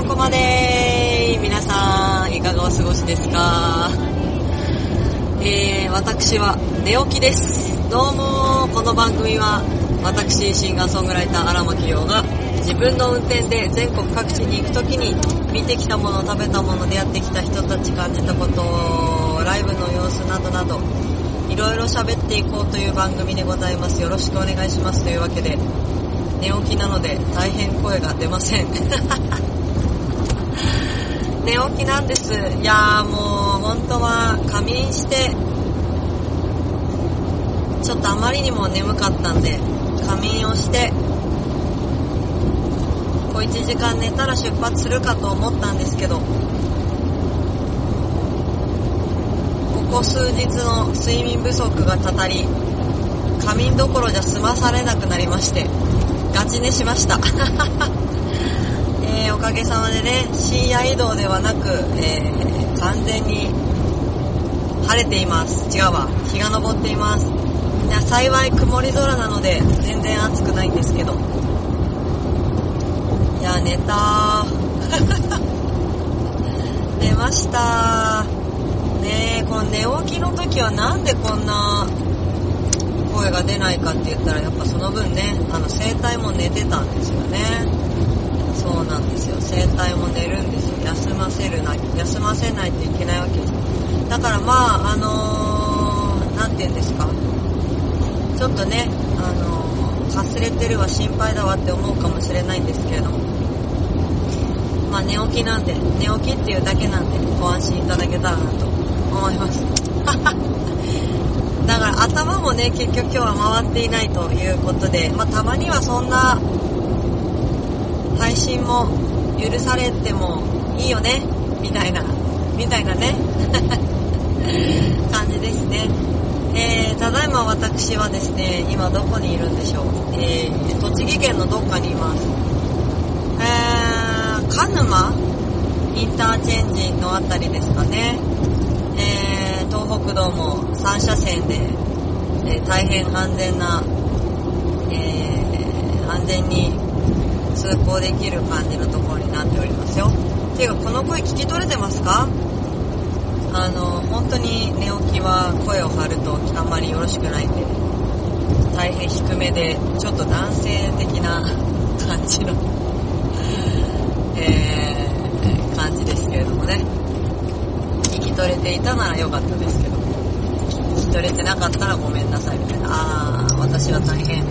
そこまで皆さんいかがお過ごしですか？えー、私は寝起きです。どうもこの番組は私シンガーソングライター荒牧亮が自分の運転で全国各地に行く時に見てきたもの食べたもの出会ってきた人たち感じたことライブの様子などなどいろいろ喋っていこうという番組でございます。よろしくお願いします。というわけで寝起きなので大変声が出ません。寝起きなんです。いやーもう本当は仮眠してちょっとあまりにも眠かったんで仮眠をして小1時間寝たら出発するかと思ったんですけどここ数日の睡眠不足がたたり仮眠どころじゃ済まされなくなりましてガチ寝しました。えー、おかげさまでね深夜移動ではなく、えー、完全に晴れています。違うわ。日が昇っています。いや幸い曇り空なので全然暑くないんですけど。いや寝た。寝ました。ねえこの寝起きの時はなんでこんな声が出ないかって言ったらやっぱその分ねあの声帯も寝てたんですよね。そうなんですよ。声帯も寝るんですよ。休ませるな休ませないといけないわけです。だからまああの何、ー、て言うんですか。ちょっとねあのー、かすれてるわ心配だわって思うかもしれないんですけれども。まあ寝起きなんで寝起きっていうだけなんでご安心いただけたらなと思います。だから頭もね結局今日は回っていないということで、まあ、たまにはそんな配信も許されてもいいよねみたいなみたいなね 感じですね。えー、ただいま私はですね今どこにいるんでしょう、えー、栃木県のどっかにいます。えー、鹿沼インターチェンジのあたりですかね。えー、東北道も3車線で、えー、大変安全な、えー、安全に通行できる感じのところになっておりますよ。ていうか、この声聞き取れてますか？あの、本当に寝起きは声を張るとあんまりよろしくないんで、大変低めで、ちょっと男性的な感じのえー、感じですけれどもね。聞き取れていたならよかったですけど、聞き取れてなかったらごめんなさいみたいな。あー、私は大変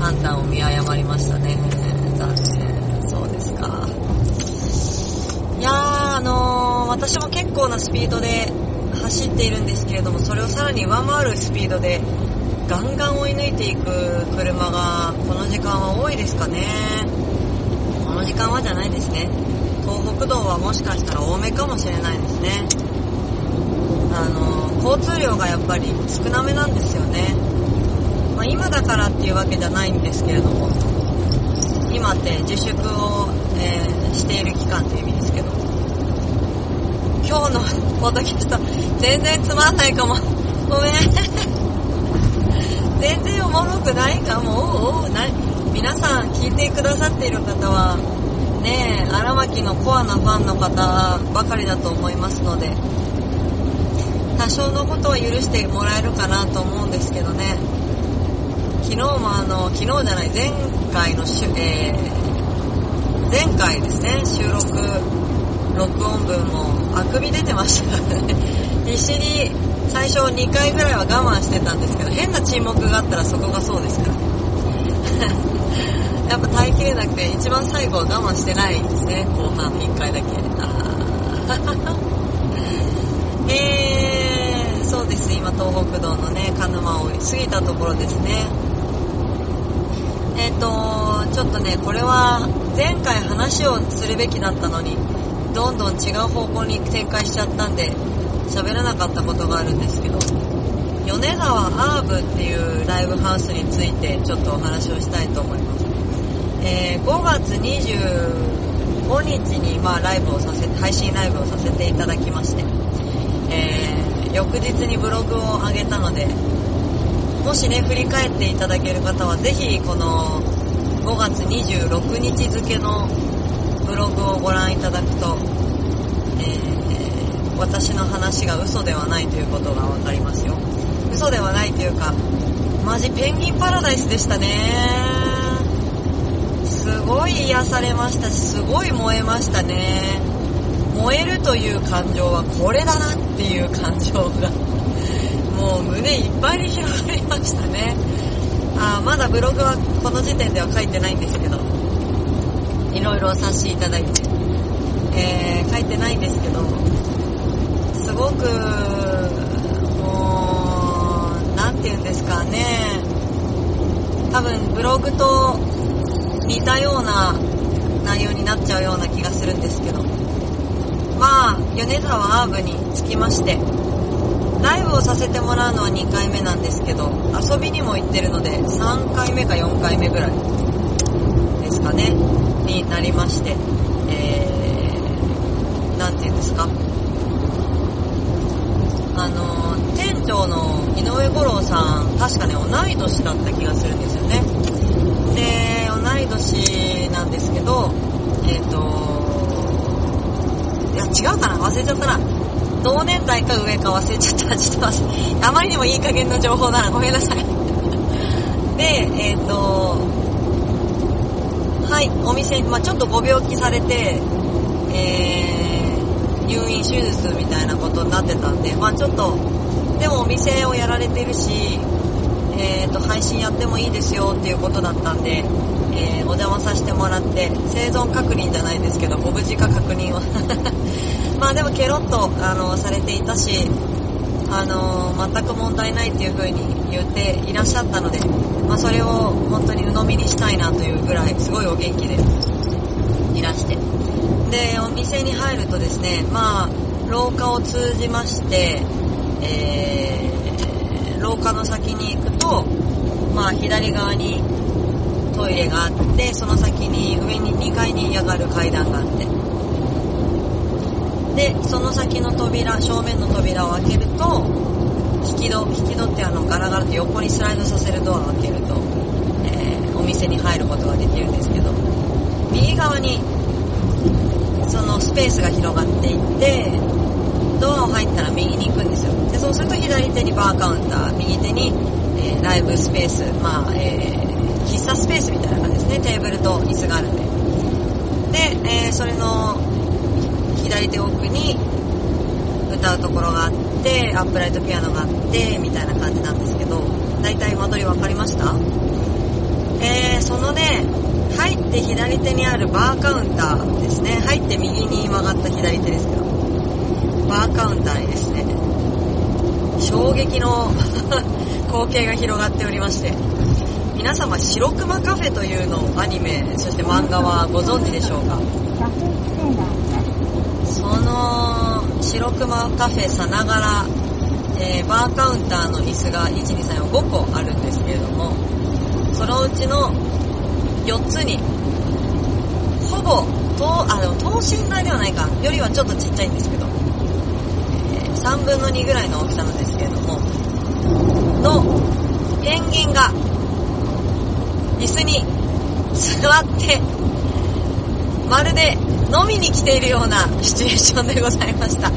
判断を見誤りましたね。残念。そうですか。いやー、あのー、私も結構なスピードで走っているんですけれども、それをさらに上回るスピードでガンガン追い抜いていく車がこの時間は多いですかね。この時間はじゃないですね。東北道はもしかしたら多めかもしれないですね。あの、交通量がやっぱり少なめなんですよね。まあ、今だからっていうわけじゃないんですけれども、今って自粛を、えー、している期間という意味ですけど、今日のポッドキャスト、全然つまんないかも。ごめん。全然おもろくないかも。おおな皆さん聞いてくださっている方は、ねえ、荒牧のコアなファンの方ばかりだと思いますので、多少のことは許してもらえるかなと思うんですけどね。昨日もあの、昨日じゃない、前回のしゅ、えー、前回ですね、収録、録音分もあくび出てましたからね。必死に最初2回ぐらいは我慢してたんですけど、変な沈黙があったらそこがそうですから。やっぱ耐えきれなくて、一番最後は我慢してないですね、後半1回だけ。えー、そうです、今東北道のね、鹿沼を過ぎたところですね。えっ、ー、と、ちょっとね、これは前回話をするべきだったのに、どんどん違う方向に展開しちゃったんで、喋らなかったことがあるんですけど、米沢アーブっていうライブハウスについてちょっとお話をしたいと思います。えー、5月25日に、まあ、ライブをさせ配信ライブをさせていただきまして、えー、翌日にブログを上げたのでもしね振り返っていただける方はぜひこの5月26日付のブログをご覧いただくと、えー、私の話が嘘ではないということがわかりますよ。嘘ではないというか、マジペンギンパラダイスでしたね。すごい癒されましたし、すごい燃えましたね。燃えるという感情はこれだなっていう感情がもう胸いっぱいに広がりましたね。あまだブログはこの時点では書いてないんですけど、いろいろさせていただいて、えー、書いてないんですけど、すごく、もう、なんて言うんですかね、多分ブログと似たような内容になっちゃうような気がするんですけど、まあ、米沢アーブにつきまして、ライブをさせてもらうのは2回目なんですけど、遊びにも行ってるので、3回目か4回目ぐらいですかね、になりまして、えー、なんて言うんですか。あの、店長の井上五郎さん、確かね、同い年だった気がするんですよね。で、同い年なんですけど、えっ、ー、と、いや、違うかな忘れちゃったな。同年代か上か忘れちゃった。ちょっと待って。あまりにもいい加減の情報ならごめんなさい。で、えっ、ー、と、はい、お店、まあ、ちょっとご病気されて、えー、入院手術みたいなことになってたんで、まあ、ちょっと、でもお店をやられてるし、えー、と、配信やってもいいですよっていうことだったんで、えー、お邪魔させてもらって、生存確認じゃないですけど、ご無事か確認を まあでもケロッと、あの、されていたし、あの、全く問題ないっていう風に言っていらっしゃったので、まあそれを本当に鵜呑みにしたいなというぐらい、すごいお元気でいらして。で、お店に入るとですね、まあ、廊下を通じまして、えー、廊下の先に行くと、まあ左側にトイレがあって、その先に上に2階に上がる階段があって、で、その先の扉、正面の扉を開けると、引き戸、引き戸ってあのガラガラと横にスライドさせるドアを開けると、えー、お店に入ることができるんですけど、右側に、そのスペースが広がっていって、ドアを入ったら右に行くんですよ。で、そうすると左手にバーカウンター、右手に、えー、ライブスペース、まあ、えー、喫茶スペースみたいな感じですね。テーブルと椅子があるんで。で、えー、それの左手奥に歌うところがあって、アップライトピアノがあって、みたいな感じなんですけど、大体間取り分かりました？えー、そのね、入って左手にあるバーカウンターですね。入って右に曲がった左手ですけど、バーカウンターにですね、衝撃の 光景が広がっておりまして、皆様、白熊カフェというのをアニメ、そして漫画はご存知でしょうかその白熊カフェさながら、えー、バーカウンターの椅子が1、2、3、4、5個あるんですけれどもそのうちの4つにほぼ等あでも等身大ではないか。よりはちょっとちっちゃいんですけど、えー、3分の2ぐらいの大きさなんですけれどものペンギンが椅子に座ってまるで飲みに来ているようなシチュエーションでございました。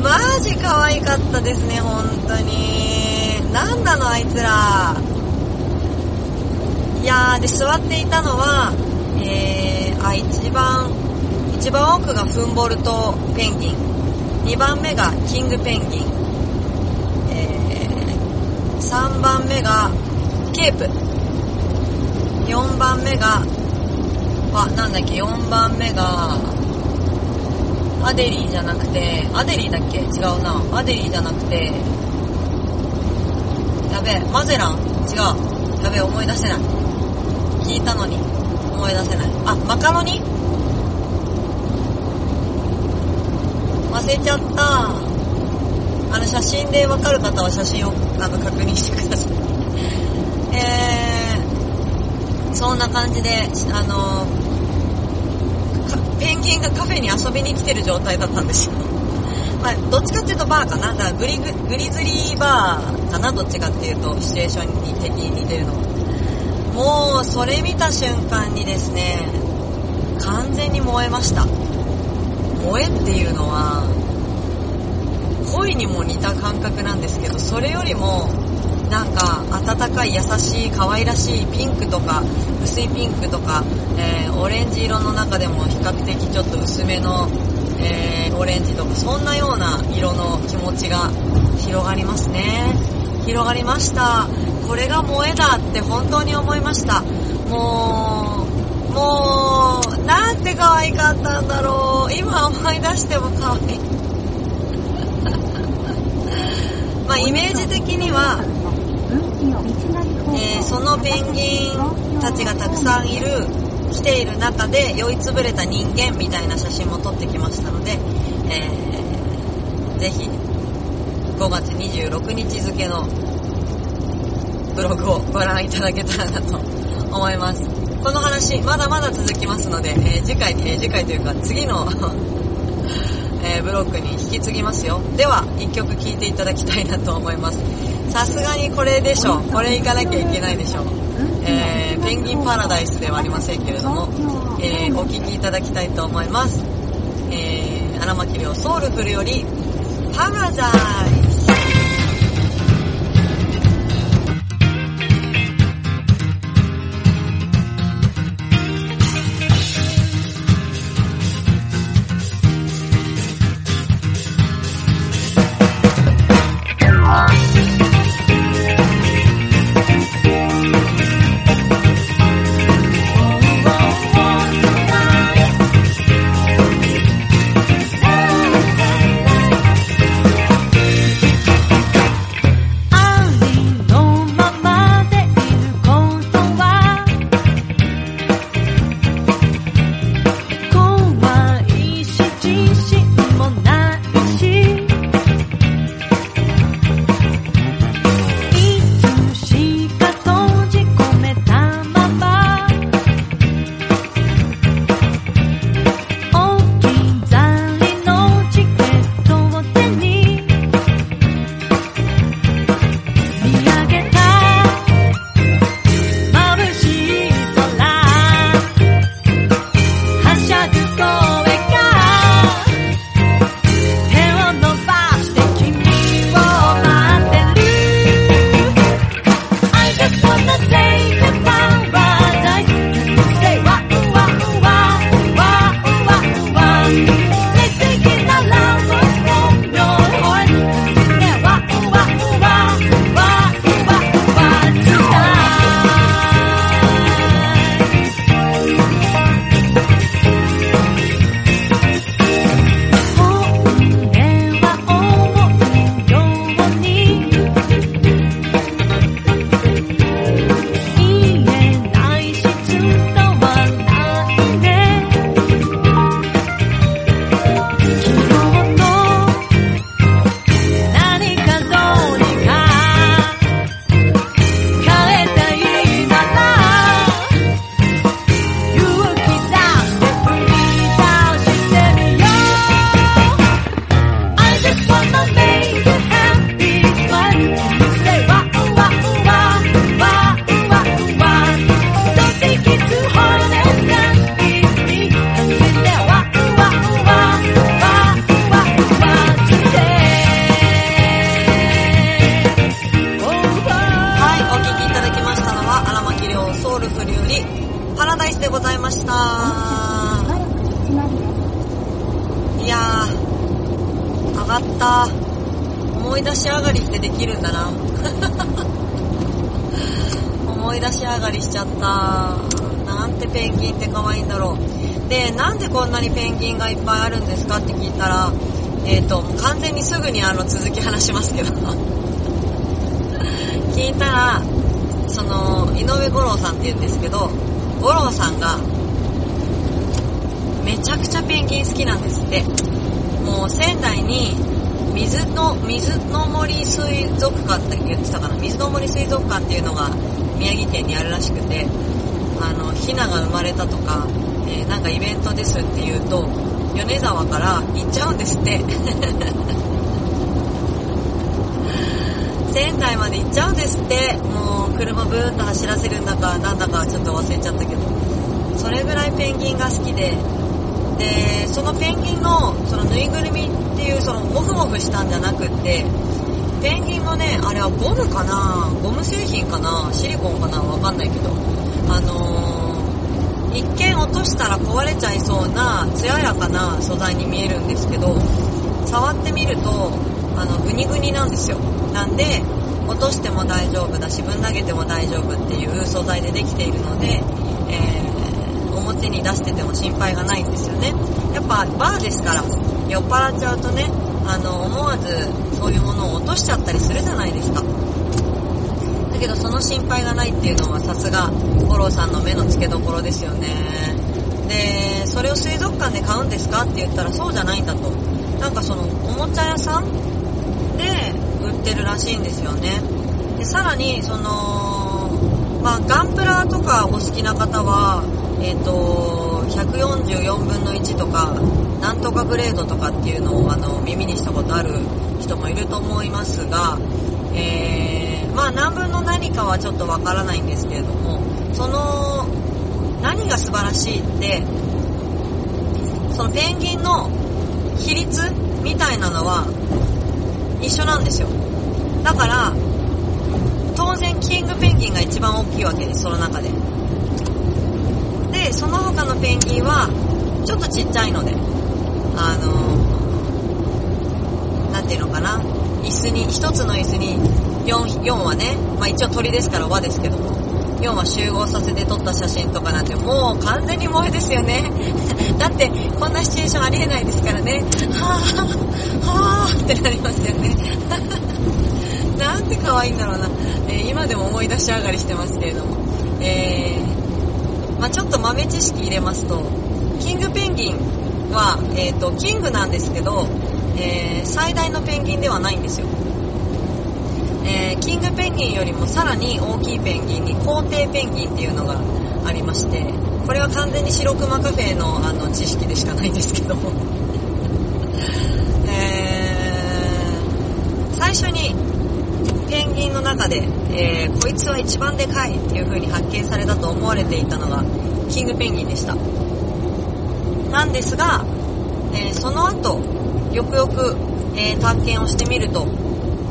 マジ可愛かったですね、本当に。なんなの、あいつら。いやー、で、座っていたのは、えー、あ、一番、一番奥がフンボルトペンギン。2番目がキングペンギン。えー、3番目がケープ。4番目があ、なんだっけ、4番目が、アデリーじゃなくて、アデリーだっけ？違うな。アデリーじゃなくて、やべえ、マゼラン？違う。やべえ、思い出せない。聞いたのに、思い出せない。あ、マカロニ？忘れちゃった。あの、写真でわかる方は写真をあの確認してください。えー、そんな感じで、あのペンギンがカフェに遊びに来てる状態だったんですよ。まあ、どっちかっていうとバーかな。だからグリググリズリーバーかな。どっちかっていうと、シチュエーションに的に似てるの。もう、それ見た瞬間にですね、完全に燃えました。燃えっていうのは、恋にも似た感覚なんですけど、それよりも、なんか、温かい優しい可愛らしいピンクとか、薄いピンクとか、えー、オレンジ色の中でも比較的ちょっと薄めの、えー、オレンジとか、そんなような色の気持ちが広がりますね。広がりました。これが萌えだって本当に思いました。もう、もう、なんて可愛かったんだろう。今思い出しても可愛い。まあ、イメージ的には、えーそのペンギンたちがたくさんいる、来ている中で酔いつぶれた人間みたいな写真も撮ってきましたので、えー、ぜひ、5月26日付のブログをご覧いただけたらなと思います。この話、まだまだ続きますので、えー次回、えー次回というか次の えーブロックに引き継ぎますよ。では、一曲聴いていただきたいなと思います。さすがにこれでしょ。これ行かなきゃいけないでしょ。えー、ペンギンパラダイスではありませんけれども、えー、お聴きいただきたいと思います。えー、荒牧亮ソウルフルより、パラダイス。めちゃくちゃペンギン好きなんですって。もう仙台に、水の、水の森水族館って言ってたかな水の森水族館っていうのが宮城県にあるらしくて、あの、ヒナが生まれたとか、えーなんかイベントですって言うと、米沢から行っちゃうんですって。仙台まで行っちゃうんですって。もう車ブーンと走らせるんだかなんだかちょっと忘れちゃったけど。それぐらいペンギンが好きででそのペンギンのそのぬいぐるみっていうそのモフモフしたんじゃなくってペンギンのねあれはゴムかな？ゴム製品かな？シリコンかな？わかんないけど。あのー、一見落としたら壊れちゃいそうな艶やかな素材に見えるんですけど触ってみるとあのグニグニなんですよ。なんで落としても大丈夫だしぶん投げても大丈夫っていう素材でできているので、えー表に出してても心配がないんですよね。やっぱバーですから酔っ払っちゃうとねあの思わずそういうものを落としちゃったりするじゃないですか。だけどその心配がないっていうのはさすが五郎さんの目の付けどころですよね。でそれを水族館で買うんですかって言ったらそうじゃないんだと。なんかそのおもちゃ屋さんで売ってるらしいんですよね。でさらにそのまあガンプラとかお好きな方はえっ、ー、と144分の1とかなんとかグレードとかっていうのをあの耳にしたことある人もいると思いますが、えー、まあ何分の何かはちょっとわからないんですけれどもその何が素晴らしいってそのペンギンの比率みたいなのは一緒なんですよ。だから当然キングペンギンが一番大きいわけですその中で。でその他のペンギンはちょっとちっちゃいのであの何ていうのかな？椅子に1つの椅子に 4, 4はね、まあ、一応鳥ですから輪ですけども。4は集合させて撮った写真とかなんてもう完全に萌えですよね。だってこんなシチュエーションありえないですからね。はぁはぁってなりますよね。なんて可愛いんだろうな、えー、今でも思い出し上がりしてますけれども。えーまあ、ちょっと豆知識入れますと、キングペンギンは、えっ、ー、と、キングなんですけど、えー、最大のペンギンではないんですよ。えー、キングペンギンよりもさらに大きいペンギンに皇帝ペンギンっていうのがありまして、これは完全に白熊カフェのあの知識でしかないんですけど、えー、最初にペンギンの中で、えー、こいつは一番でかいっていう風に発見されたと思われていたのがキングペンギンでした。なんですが、えー、その後よくよく、えー、探検をしてみると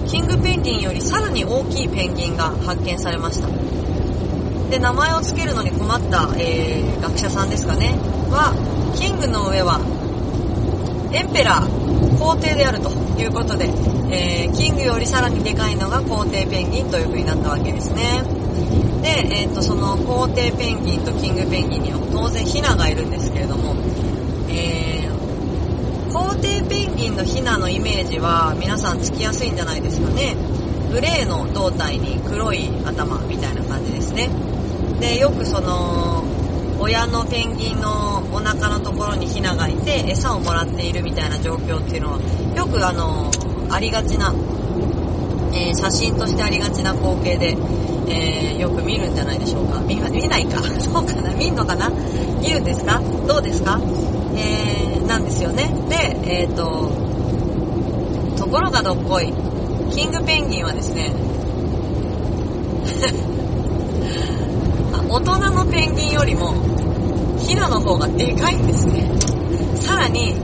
キングペンギンよりさらに大きいペンギンが発見されました。で名前を付けるのに困った、えー、学者さんですかね。はキングの上はエンペラー皇帝であるということで、えー、キングよりさらにでかいのが皇帝ペンギンという風になったわけですね。で、えっ、ー、と、その皇帝ペンギンとキングペンギンには当然ヒナがいるんですけれども、えー、皇帝ペンギンのヒナのイメージは皆さんつきやすいんじゃないですかね。グレーの胴体に黒い頭みたいな感じですね。で、よくその、親のペンギンのお腹のところにヒナがいて餌をもらっているみたいな状況っていうのはよくあのありがちな、えー、写真としてありがちな光景で、えー、よく見るんじゃないでしょうか。見見ないか。そうかな。見んのかな？見るんですか？どうですか？えー、なんですよね。でえっ、ー、とところがどっこい。キングペンギンはですね 大人のペンギンよりもヒナの方がでかいんですね。さらに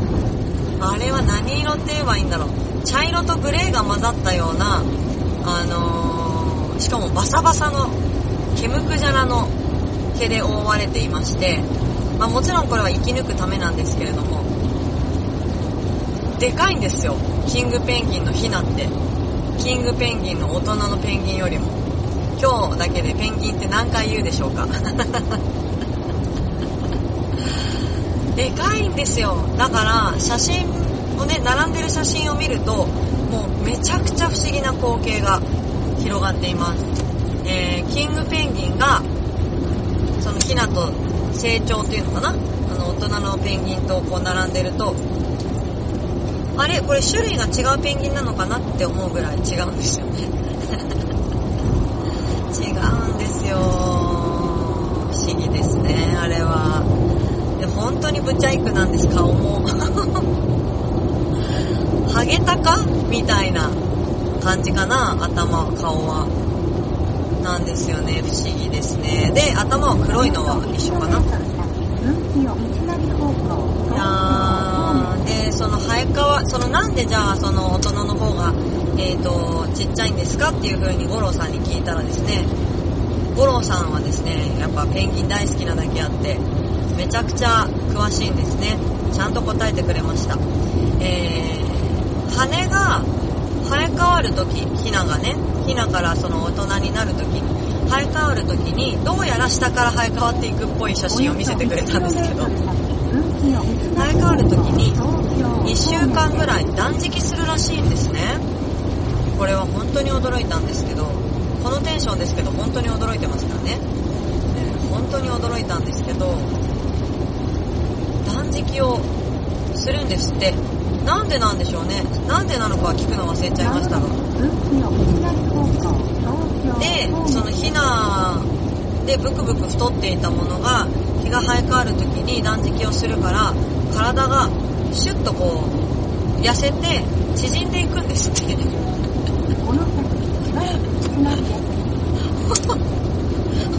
あれは何色って言えばいいんだろう。茶色とグレーが混ざったようなあのー、しかもバサバサのケムクジャラの毛で覆われていまして、まあ、もちろんこれは生き抜くためなんですけれどもでかいんですよ。キングペンギンのヒナって。キングペンギンの大人のペンギンよりも。今日だけでペンギンって何回言うでしょうか。でかいんですよ。だから写真をね並んでる写真を見るともうめちゃくちゃ不思議な光景が広がっています、えー、キングペンギンがそのヒナと成長っていうのかな？あの大人のペンギンとこう並んでるとあれ？これ種類が違うペンギンなのかなって思うぐらい違うんですよね。違うんですよ。不思議ですねあれは。で本当にブチャイクなんです顔も。ハゲタカみたいな感じかな頭顔は。なんですよね。不思議ですね。で頭は黒いのは一緒かな。いやーで、その生え変わ、そのなん。でじゃあその大人の方が、えーと、ちっちゃいん。ですかっていう風に五郎さんに聞いたらですね、五郎さん。はですね、やっぱペンギン大好きなだけあって、めちゃくちゃ詳しいん。ですね。ちゃん。と答えてくれました。えー、羽が生え変わるとき、ヒナがね、ヒナからその大人になるときに、生え変わるときに、どうやら下から生え変わっていくっぽい写真を見せてくれたんですけど、生え変わるときに、2週間ぐらい断食するらしいんですね。これは本当に驚いたんですけど、このテンションですけど、本当に驚いてますからね。えー本当に驚いたんですけど、断食をするんですって。なんでなんでしょうね。なんでなのかは聞くの忘れちゃいましたが。で、そのヒナでブクブク太っていたものが、日が生え変わる時に断食をするから、体がシュッとこう、痩せて縮んでいくんですって。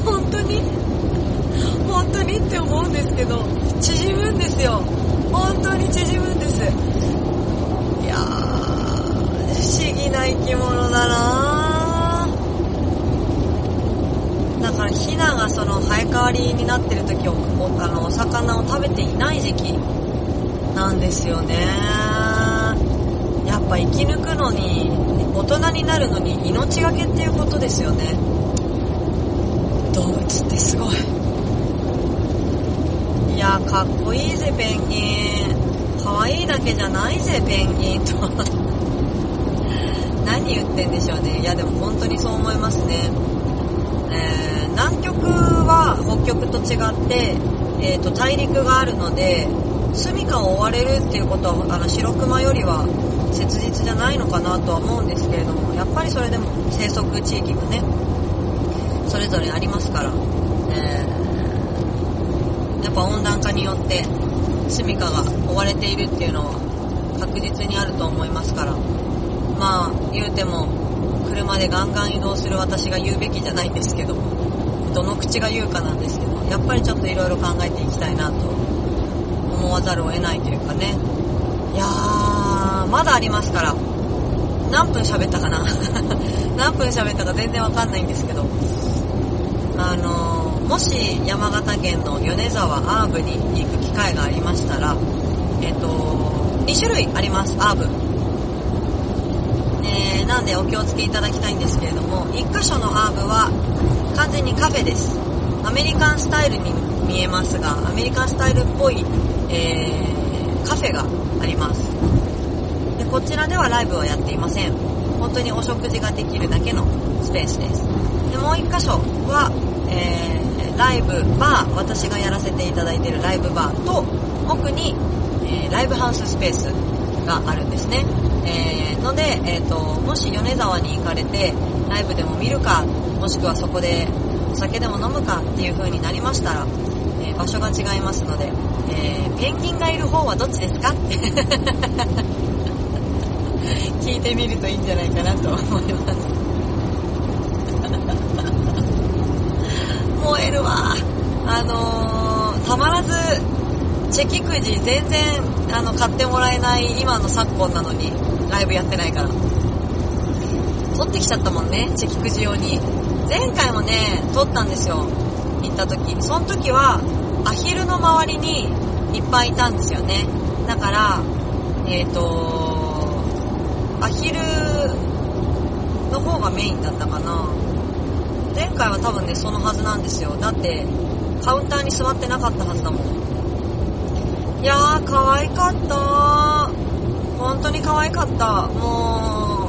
本当に？本当に？って思うんですけど、縮むんですよ。本当に縮むんです。いやー、不思議な生き物だなだからヒナがその生え変わりになってる時を、おあの、お魚を食べていない時期なんですよね。やっぱ生き抜くのに、大人になるのに命がけっていうことですよね。動物ってすごい。いや、かっこいいぜ、ペンギン。可愛いだけじゃないぜ、ペンギンと。何言ってんでしょうね。いや、でも本当にそう思いますね。えー、南極は北極と違って、えー、と大陸があるので、住処を追われるっていうことは、あの、白熊よりは切実じゃないのかなとは思うんですけれども、やっぱりそれでも生息地域がね、それぞれありますから、えーやっぱ温暖化によって住処が追われているっていうのは確実にあると思いますから、まあ、言うても、車でガンガン移動する私が言うべきじゃないんですけど、どの口が言うかなんですけど、やっぱりちょっといろいろ考えていきたいなと思わざるを得ないというかね。いやー、まだありますから。何分喋ったかな？何分喋ったか全然わかんないんですけど。あのーもし山形県の米沢アーブに行く機会がありましたら、えっ、と、2種類あります、アーブ。えー、なんでお気をつけいただきたいんですけれども、1箇所のアーブは完全にカフェです。アメリカンスタイルに見えますが、アメリカンスタイルっぽい、えー、カフェがあります。で、こちらではライブはやっていません。本当にお食事ができるだけのスペースです。で、もう1箇所は、えー、ライブバー、私がやらせていただいているライブバーと、奥に、えーライブハウススペースがあるんですね。えーので、えっ、と、もし米沢に行かれて、ライブでも見るか、もしくはそこでお酒でも飲むかっていう風になりましたら、えー場所が違いますので、えーペンギンがいる方はどっちですか？聞いてみるといいんじゃないかなと思います。燃えるわ。あのー、たまらず、チェキくじ全然、あの、買ってもらえない今の昨今なのに、ライブやってないから。取ってきちゃったもんね、チェキくじ用に。前回もね、取ったんですよ。行った時。その時は、アヒルの周りにいっぱいいたんですよね。だから、えっ、と、アヒルの方がメインだったかな。前回は多分ね、そのはずなんですよ。だって、カウンターに座ってなかったはずだもん。いやー、可愛かった本当に可愛かった。も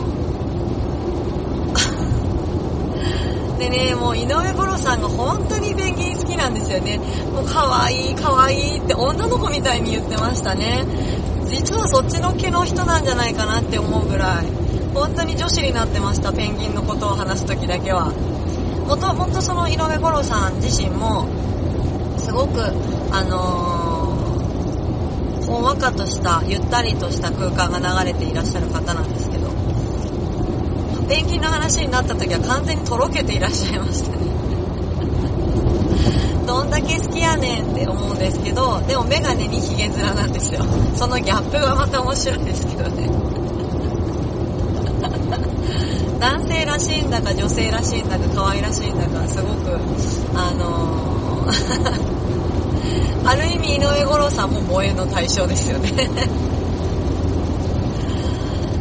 う、でね、もう井上五郎さんが本当にペンギン好きなんですよね。もう可愛い可愛いって女の子みたいに言ってましたね。実はそっちの毛の人なんじゃないかなって思うぐらい、本当に女子になってました、ペンギンのことを話すときだけは。もともとその井上五郎さん自身も、すごく、あのー、ほんわかとした、ゆったりとした空間が流れていらっしゃる方なんですけど、ペンギンの話になった時は完全にとろけていらっしゃいましたね。どんだけ好きやねんって思うんですけど、でもメガネにヒゲ面なんですよ。そのギャップがまた面白いですけどね。男性らしいんだか女性らしいんだか可愛らしいんだかすごく、あのーある意味井上五郎さんも萌えの対象ですよね。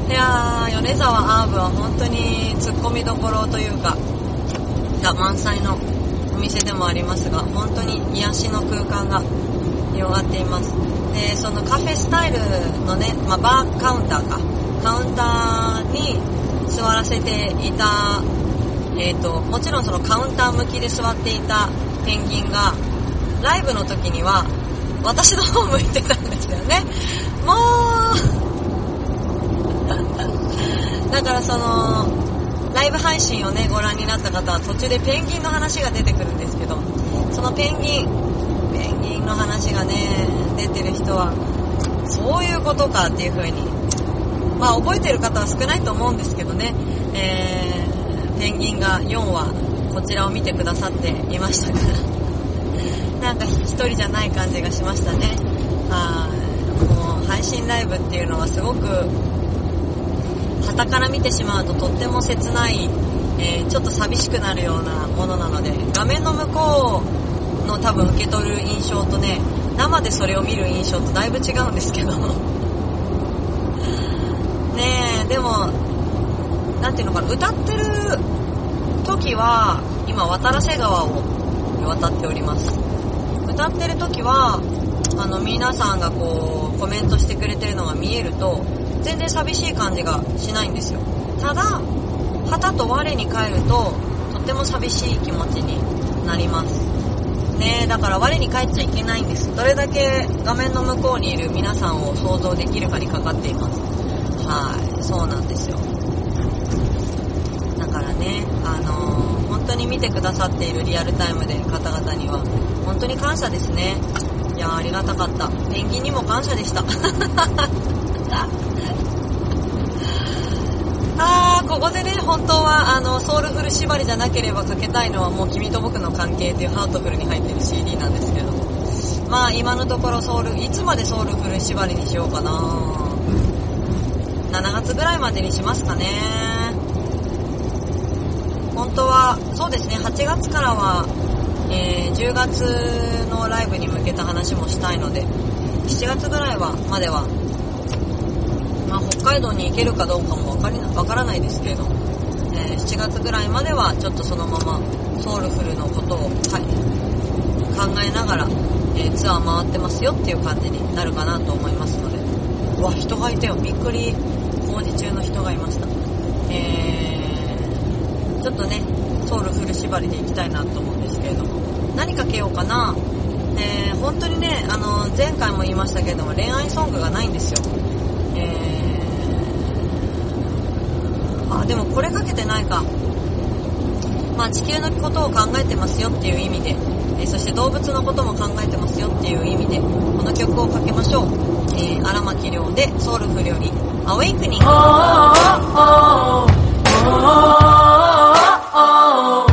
いやー、米沢アーブは本当に突っ込みどころというか、が満載のお店でもありますが、本当に癒しの空間が広がっています。で、そのカフェスタイルのね、まあ、バーカウンターか、カウンターに座らせていた、えっ、と、もちろんそのカウンター向きで座っていたペンギンが、ライブの時には、私の方向いてたんですよね。もう、だからその、ライブ配信をね、ご覧になった方は途中でペンギンの話が出てくるんですけど、そのペンギン、ペンギンの話がね、出てる人は、そういうことかっていう風に、まあ覚えてる方は少ないと思うんですけどね、えー、ペンギンが4話、こちらを見てくださっていましたから、なんか一人じゃない感じがしましたね。はい。もう配信ライブっていうのはすごく、旗から見てしまうととっても切ない、えーちょっと寂しくなるようなものなので、画面の向こうの多分受け取る印象とね、生でそれを見る印象とだいぶ違うんですけど。ねえ、でも、なんていうのかな、歌ってる時は、今渡良瀬川を渡っております。歌ってる時は、あの、皆さんがこう、コメントしてくれてるのが見えると、全然寂しい感じがしないんですよ。ただ、旗と我に返ると、とっても寂しい気持ちになります。ねえ、だから我に返っちゃいけないんです。どれだけ画面の向こうにいる皆さんを想像できるかにかかっています。はい、そうなんですよ。だからね、あのー本当に見てくださっているリアルタイムで方々には、本当に感謝ですね。いやありがたかった。ペンギンにも感謝でした。あー、ここでね、本当は、あの、ソウルフル縛りじゃなければかけたいのはもう君と僕の関係っていうハートフルに入ってる CD なんですけど。まあ、今のところソウル、いつまでソウルフル縛りにしようかな7月ぐらいまでにしますかね。本当は、そうですね、8月からは、えー10月のライブに向けた話もしたいので、7月ぐらいは、までは、まあ、北海道に行けるかどうかもわかりわからないですけれど、えー7月ぐらいまではちょっとそのままソウルフルのことを、はい、考えながら、えーツアー回ってますよっていう感じになるかなと思いますので、うわ、人がいたよ。びっくり工事中の人がいました。えー、ちょっとね、ソウルフル縛りで行きたいなと思うんですけれども、何かけようかな。えー、本当にね、あの、前回も言いましたけれども、恋愛ソングがないんですよ。えー、あ、でもこれかけてないか。まあ地球のことを考えてますよっていう意味で、えーそして動物のことも考えてますよっていう意味で、この曲をかけましょう。えー、荒牧亮でソウルフルより、アウェイクニング。今日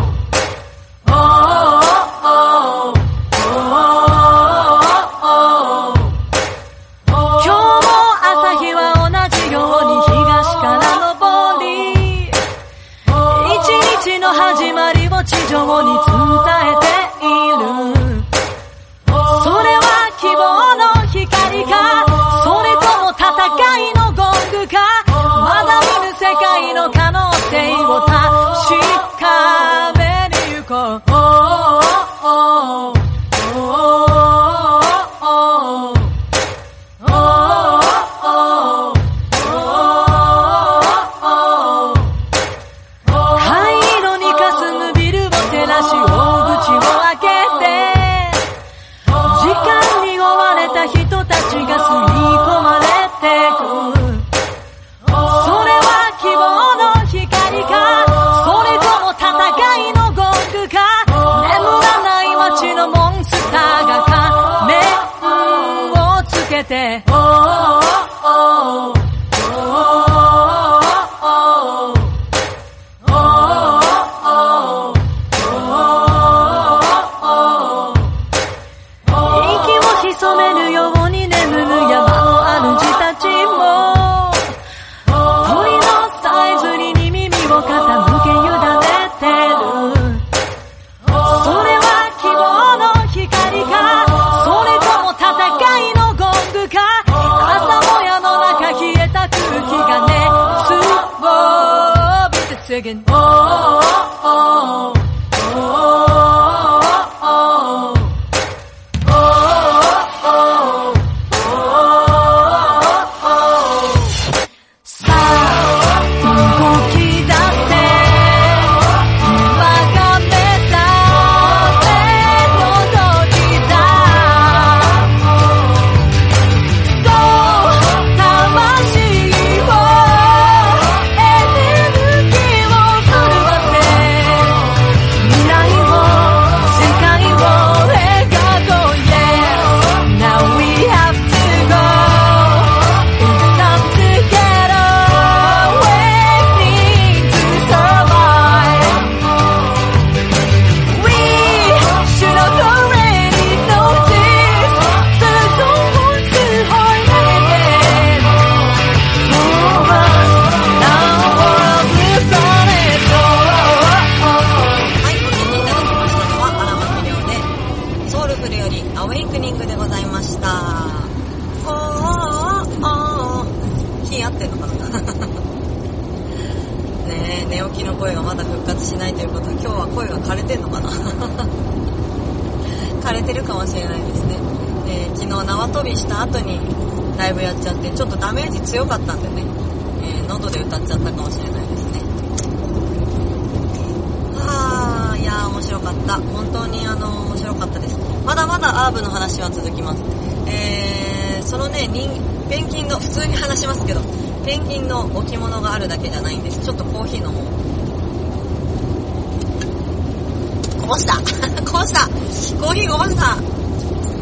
こぼしたコーヒーこぼした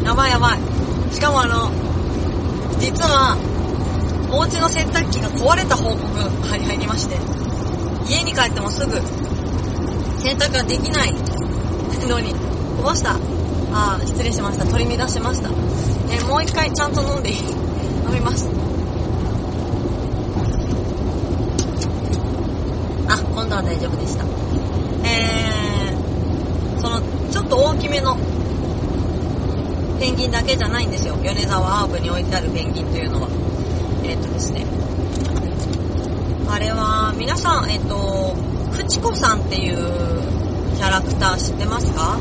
やばいやばい。しかもあの、実は、お家の洗濯機が壊れた報告が入りまして、家に帰ってもすぐ洗濯ができないのに、こぼした。あー失礼しました。取り乱しました。えもう一回ちゃんと飲んでいい飲みます。あ、今度は大丈夫でした。えー、っと大きめのペンギンだけじゃないんですよ。米沢アーブに置いてあるペンギンというのは。えっ、とですね。あれは、皆さん、えっ、と、フチコさんっていうキャラクター知ってますか？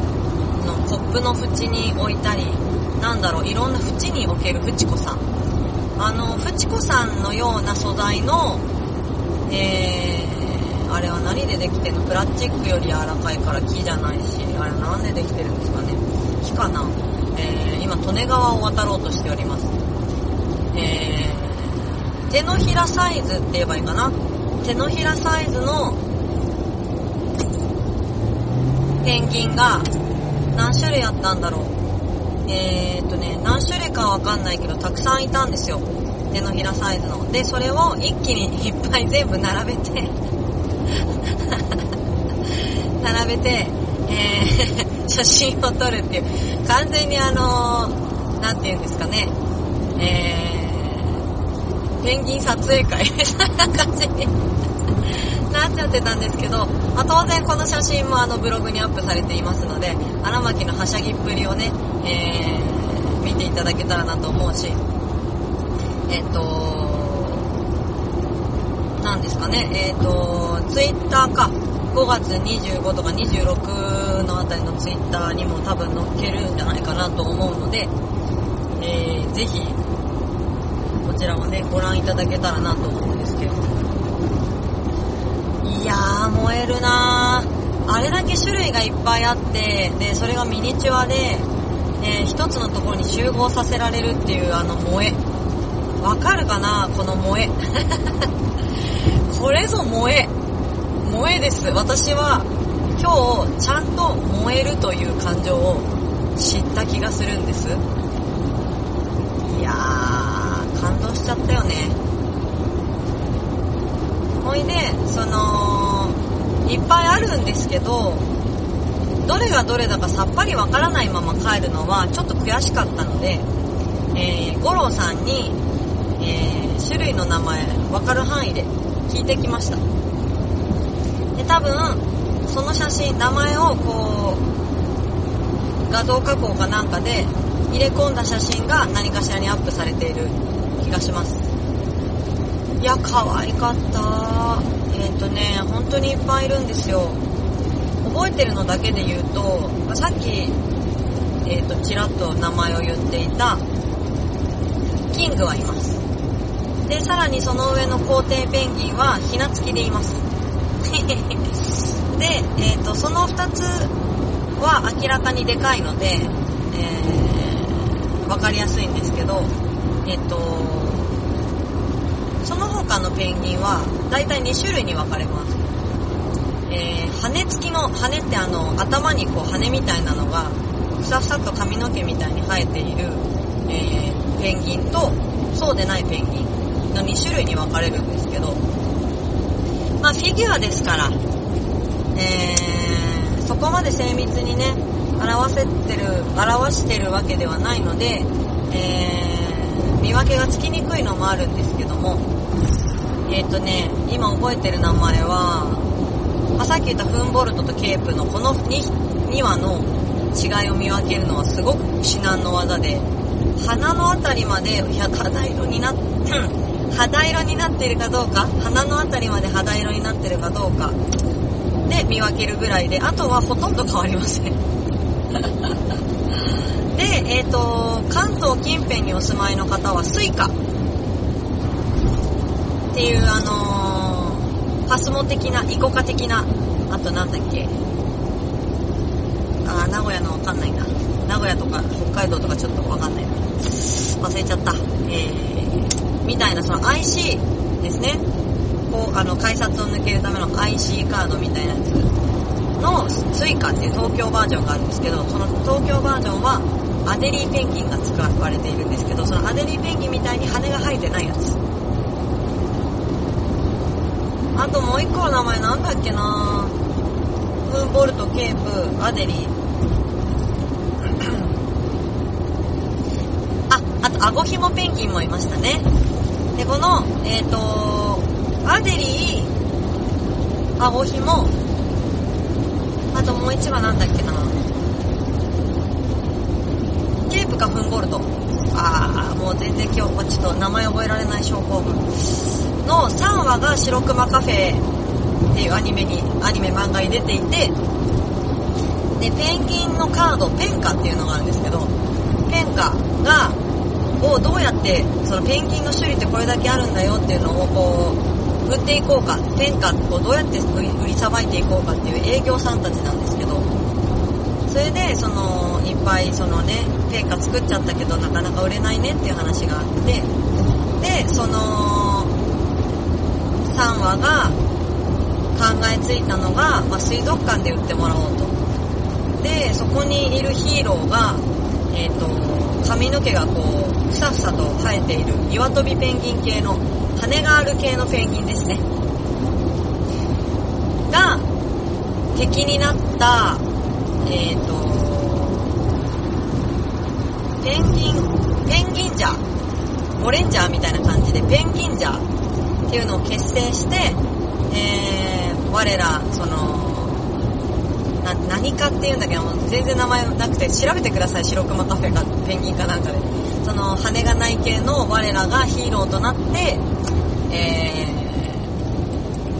のコップの縁に置いたり、なんだろう、いろんな縁に置けるフチコさん。あの、フチコさんのような素材の、えー、あれは何でできてるの？プラスチックより柔らかいから木じゃないし、あれなんでできてるんですかね木かなえー、今、利根川を渡ろうとしております。えー、手のひらサイズって言えばいいかな？手のひらサイズのペンギンが何種類あったんだろう？えーっとね、何種類かわかんないけど、たくさんいたんですよ。手のひらサイズの。で、それを一気にいっぱい全部並べて、並べて、えー、写真を撮るっていう、完全にあのー、なんていうんですかね、えー、ペンギン撮影会。みたいな感じに なっちゃってたんですけど、まあ、当然この写真もあのブログにアップされていますので、荒牧のはしゃぎっぷりをね、えー、見ていただけたらなと思うし、えっ、と、なんですかね、えっ、と、ツイッターか、5月25とか26のあたりのツイッターにも多分載っけるんじゃないかなと思うので、えー、ぜひ、こちらもね、ご覧いただけたらなと思うんですけど。いやー、燃えるなー。あれだけ種類がいっぱいあって、で、それがミニチュアで、えー一つのところに集合させられるっていうあの萌え。わかるかなこの萌え。これぞ萌え。萌えです。私は今日ちゃんと燃えるという感情を知った気がするんです。いやー、感動しちゃったよね。ほいで、その、いっぱいあるんですけど、どれがどれだかさっぱりわからないまま帰るのはちょっと悔しかったので、えー、五郎さんに、えー、種類の名前わかる範囲で聞いてきました。で、多分、その写真、名前をこう、画像加工かなんかで入れ込んだ写真が何かしらにアップされている気がします。いや、可愛かった。えっ、とね、本当にいっぱいいるんですよ。覚えてるのだけで言うと、まさっき、えっ、と、ちらっと名前を言っていた、キングはいます。で、さらにその上の皇帝ペンギンは、ひな付きでいます。で、えっ、と、その2つは明らかにでかいので、えー、わかりやすいんですけど、えっ、と、その他のペンギンは、だいたい2種類に分かれます。えー、羽付きの、羽ってあの、頭にこう羽みたいなのが、ふさふさと髪の毛みたいに生えている、えー、ペンギンと、そうでないペンギンの2種類に分かれるんですけど、まあフィギュアですから、えー、そこまで精密にね、表せてる、表してるわけではないので、えー、見分けがつきにくいのもあるんですけども、えっ、ー、とね、今覚えてる名前は、まあ、さっき言ったフンボルトとケープのこの 2, 2羽の違いを見分けるのはすごく至難の技で、鼻のあたりまでいや肌色になっ、肌色になっているかどうか、鼻のあたりまで肌色になってるかどうか、で見分けるぐらいで、あとはほとんど変わりません。で、えっ、ー、と、関東近辺にお住まいの方はスイカっていう、あのー、パスモ的な、イコカ的な、あとなんだっけ、あ、名古屋のわかんないな。名古屋とか北海道とかちょっとわかんないな。忘れちゃった。えー、みたいなその IC ですね。こう、あの、改札を抜けるための IC カードみたいなやつのスイカっていう東京バージョンがあるんですけど、その東京バージョンはアデリーペンギンが使われているんですけど、そのアデリーペンギンみたいに羽が生えてないやつ。あともう一個の名前なんだっけなフンボルト、ケープ、アデリー。あ、あと、アゴヒモペンギンもいましたね。で、この、えっ、ー、と、アデリー、アゴヒモ、あともう一羽なんだっけなケープかフンボルト。あー、もう全然今日、ちょっと名前覚えられない症候群。の3話が白熊カフェっていうアニメに、アニメ漫画に出ていて、で、ペンギンのカード、ペンカっていうのがあるんですけど、ペンカが、をどうやって、そのペンギンの種類ってこれだけあるんだよっていうのをこう、売っていこうか、ペンカをどうやって売りさばいていこうかっていう営業さんたちなんですけど、それで、その、いっぱい、そのね、ペンカ作っちゃったけど、なかなか売れないねっていう話があって、で、その、3話が考えついたのが、まあ、水族館で売ってもらおうと。で、そこにいるヒーローが、えっ、ー、と、髪の毛がこう、ふさふさと生えている岩飛びペンギン系の、羽がある系のペンギンですね。が、敵になった、えっ、ー、と、ペンギン、ペンギンジャー、ゴレンジャーみたいな感じで、ペンギンジャーっていうのを結成して、えー、我ら、その、な、何かっていうんだけど、全然名前なくて、調べてください、白熊カフェか、ペンギンかなんかで。その、羽がない系の我らがヒーローとなって、え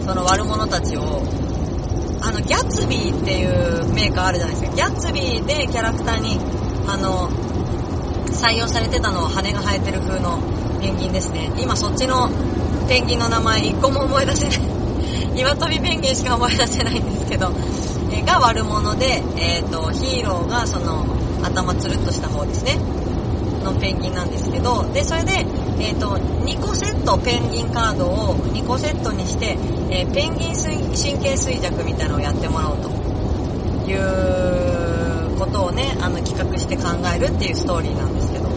ー、その悪者たちを、あの、ギャッツビーっていうメーカーあるじゃないですか。ギャッツビーでキャラクターに、あの、採用されてたのは羽が生えてる風のペンギンですね。今そっちのペンギンの名前一個も思い出せない。岩飛びペンギンしか思い出せないんですけど、えが悪者で、えっ、ー、と、ヒーローがその、頭つるっとした方ですね。のペンギンなんですけど、で、それで、えっ、ー、と、2個セットペンギンカードを2個セットにして、えー、ペンギン神経衰弱みたいなのをやってもらおうということをね、あの、企画して考えるっていうストーリーなんですけど。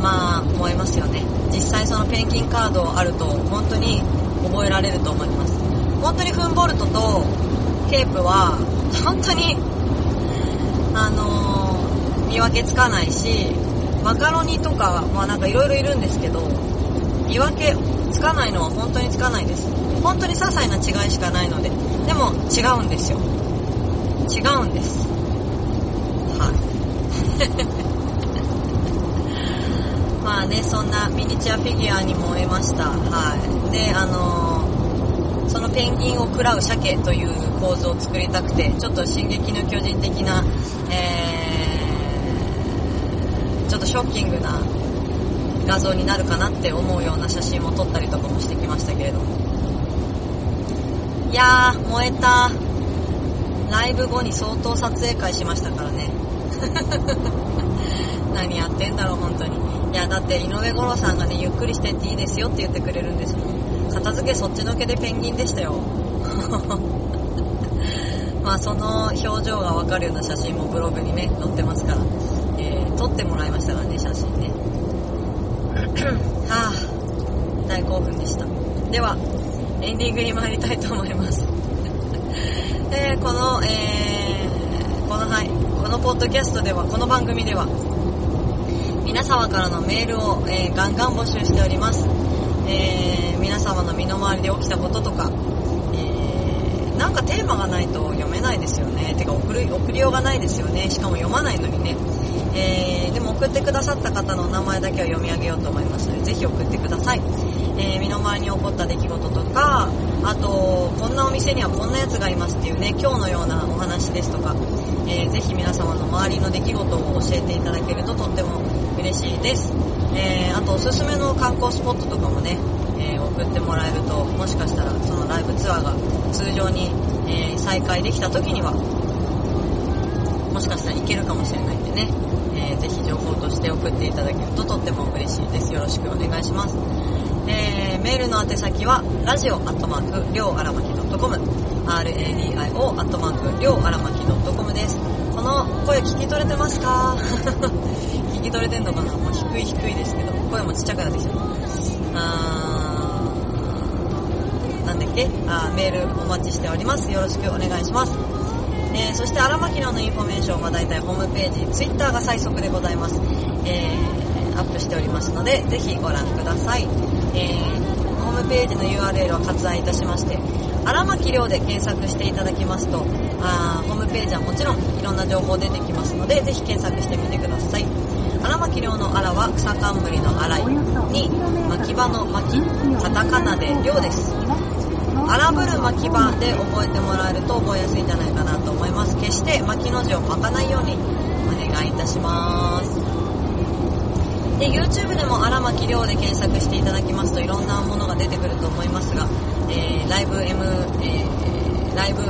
まあ、思いますよね。実際そのペンギンカードあると、本当に覚えられると思います。本当にフンボルトとケープは、本当に、あのー、見分けつかないし、マカロニとか、まあなんか色々いろいるんですけど、見分けつかないのは本当につかないです。本当に些細な違いしかないので。でも違うんですよ。違うんです。はい。まあね、そんなミニチュアフィギュアにも終えました。はい。で、あのーそのペンギンを食らう鮭という構図を作りたくて、ちょっと進撃の巨人的な、えー、ちょっとショッキングな画像になるかなって思うような写真も撮ったりとかもしてきましたけれども。いやー、燃えた。ライブ後に相当撮影会しましたからね。何やってんだろう、本当に。いや、だって井上五郎さんがね、ゆっくりしてっていいですよって言ってくれるんですもん。片付けそっちのけでペンギンでしたよ。まあ、その表情がわかるような写真もブログにね、載ってますから、撮ってもらいましたからね、写真ね。はぁ、大興奮でした。では、エンディングに参りたいと思います。えー、この、えー、この、はい、このポッドキャストでは、この番組では、皆様からのメールを、えー、ガンガン募集しております。えー、皆様の身の回りで起きたこととか、えー、なんかテーマがないと読めないですよね。てか送る、送りようがないですよね。しかも読まないのにね。えー、でも送ってくださった方のお名前だけを読み上げようと思いますので、ぜひ送ってください。えー、身の回りに起こった出来事とか、あと、こんなお店にはこんなやつがいますっていうね、今日のようなお話ですとか、えー、ぜひ皆様の周りの出来事を教えていただけるととっても嬉しいです。えー、あとおすすめの観光スポットとかもね、えー、送ってもらえると、もしかしたらそのライブツアーが通常に、えー、再開できた時には、もしかしたらいけるかもしれないんでね、えー、ぜひ情報として送っていただけるととっても嬉しいです。よろしくお願いします。えー、メールの宛先は、ラジオアットマーク、りょうあらまき .com、radio アットマーク、りょうあらまき .com です。この声聞き取れてますか？聞き取れてんのかな？もう低い低いですけど、声もちっちゃくなってきた。あー、なんだっけ？あーメールお待ちしております。よろしくお願いします。えー、そして荒牧のインフォメーションはだいたいホームページ、ツイッターが最速でございます。えー、アップしておりますので、ぜひご覧ください。えー、ホームページの URL を割愛いたしまして、荒牧亮で検索していただきますと、あーホームページはもちろんいろんな情報出てきますので、ぜひ検索してみてください。荒牧亮の荒は草冠の荒いに、巻き場の巻き、カタカナでリョウです。荒ぶる巻き場で覚えてもらえると覚えやすいんじゃないかなと思います。決して巻きの字を巻かないようにお願いいたします。で、YouTube でも荒牧亮で検索していただきますといろんなものが出てくると思いますが、えー、ライブ M、えー、ライブ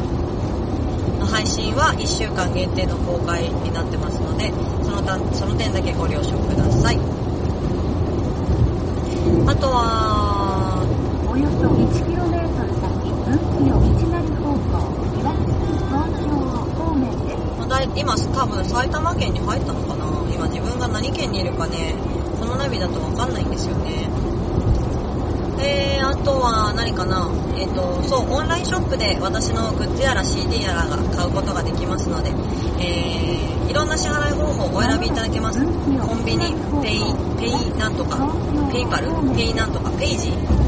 の配信は1週間限定の公開になってますので、そのたその点だけご了承ください。あとは、およそ 1km、分岐の道なり方向、岩槻東京方面です。まだ今多分埼玉県に入ったのかな？今自分が何県にいるかね、このナビだとわかんないんですよね。えー、あとは何かな？えっ、と、そう、オンラインショップで私のグッズやら CD やらが買うことができますので、えー、いろんな支払い方法をお選びいただけます。コンビニ、ペイ、ペイなんとか、ペイパル、ペイなんとか、ペイジー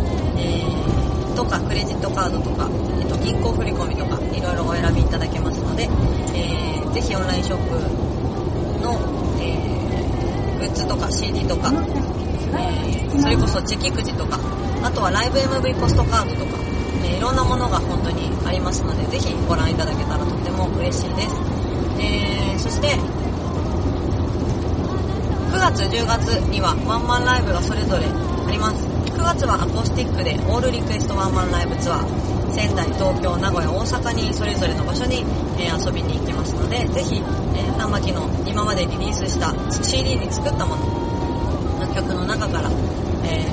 とか、クレジットカードとか、えっ、と、銀行振込とか、いろいろお選びいただけますので、えー、ぜひオンラインショップの、えー、グッズとか CD とか、えー、それこそチェキくじとか、あとはライブ MV ポストカードとか、えーいろんなものが本当にありますので、ぜひご覧いただけたらとても嬉しいです。えー、そして、9月、10月にはワンマンライブがそれぞれあります。9月はアコースティックでオールリクエストワンマンライブツアー、仙台、東京、名古屋、大阪にそれぞれの場所に、えー遊びに行きますので、ぜひ、えー、玉木の今までリリースした CD に作ったものの曲の中から、え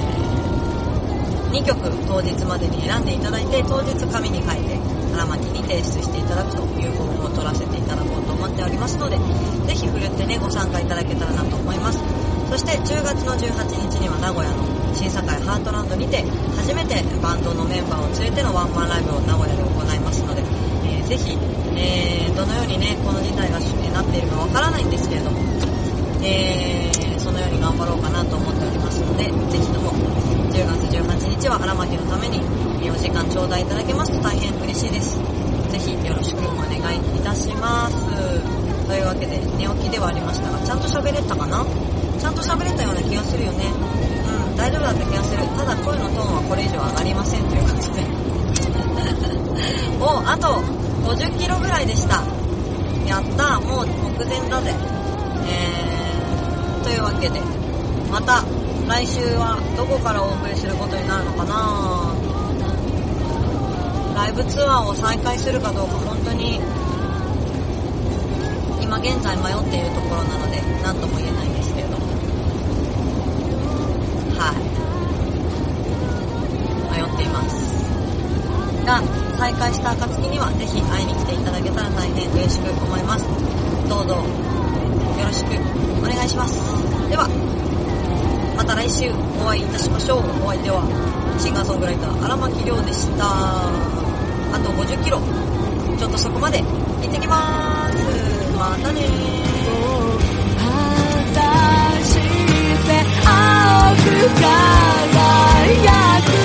ー、2曲当日までに選んでいただいて、当日紙に書いて、荒牧に提出していただくという方法を取らせていただこうと思っておりますので、ぜひふるってね、ご参加いただけたらなと思います。そして10月の18日には名古屋の新堺ハートランドにて、初めてバンドのメンバーを連れてのワンマンライブを名古屋で行いますので、えーぜひ、えーどのようにね、この事態がなっているかわからないんですけれども、えーそのように頑張ろうかなと思っておりますので、ぜひとも10月18日は荒牧のためにお時間頂戴いただけますと大変嬉しいです。ぜひよろしくお願いいたします。というわけで、寝起きではありましたが、ちゃんと喋れたかな？ちゃんと喋れたような気がするよね。大丈夫だった気がする。ただ声のトーンはこれ以上上がりませんということで。おあと50キロぐらいでした。やった。もう目前だぜ。えー、というわけでまた来週はどこからお送りすることになるのかな。ライブツアーを再開するかどうか本当に今現在迷っているところなので何とも言えないんですけど。はい。迷っていますが再開した。暁にはぜひ会いに来ていただけたら大変嬉しく思います。どうぞよろしくお願いします。ではまた来週お会いいたしましょう。お相手はシンガーソングライター荒牧亮でした。あと50キロ。ちょっとそこまで行ってきます。またね果 Oh, good I, I, I,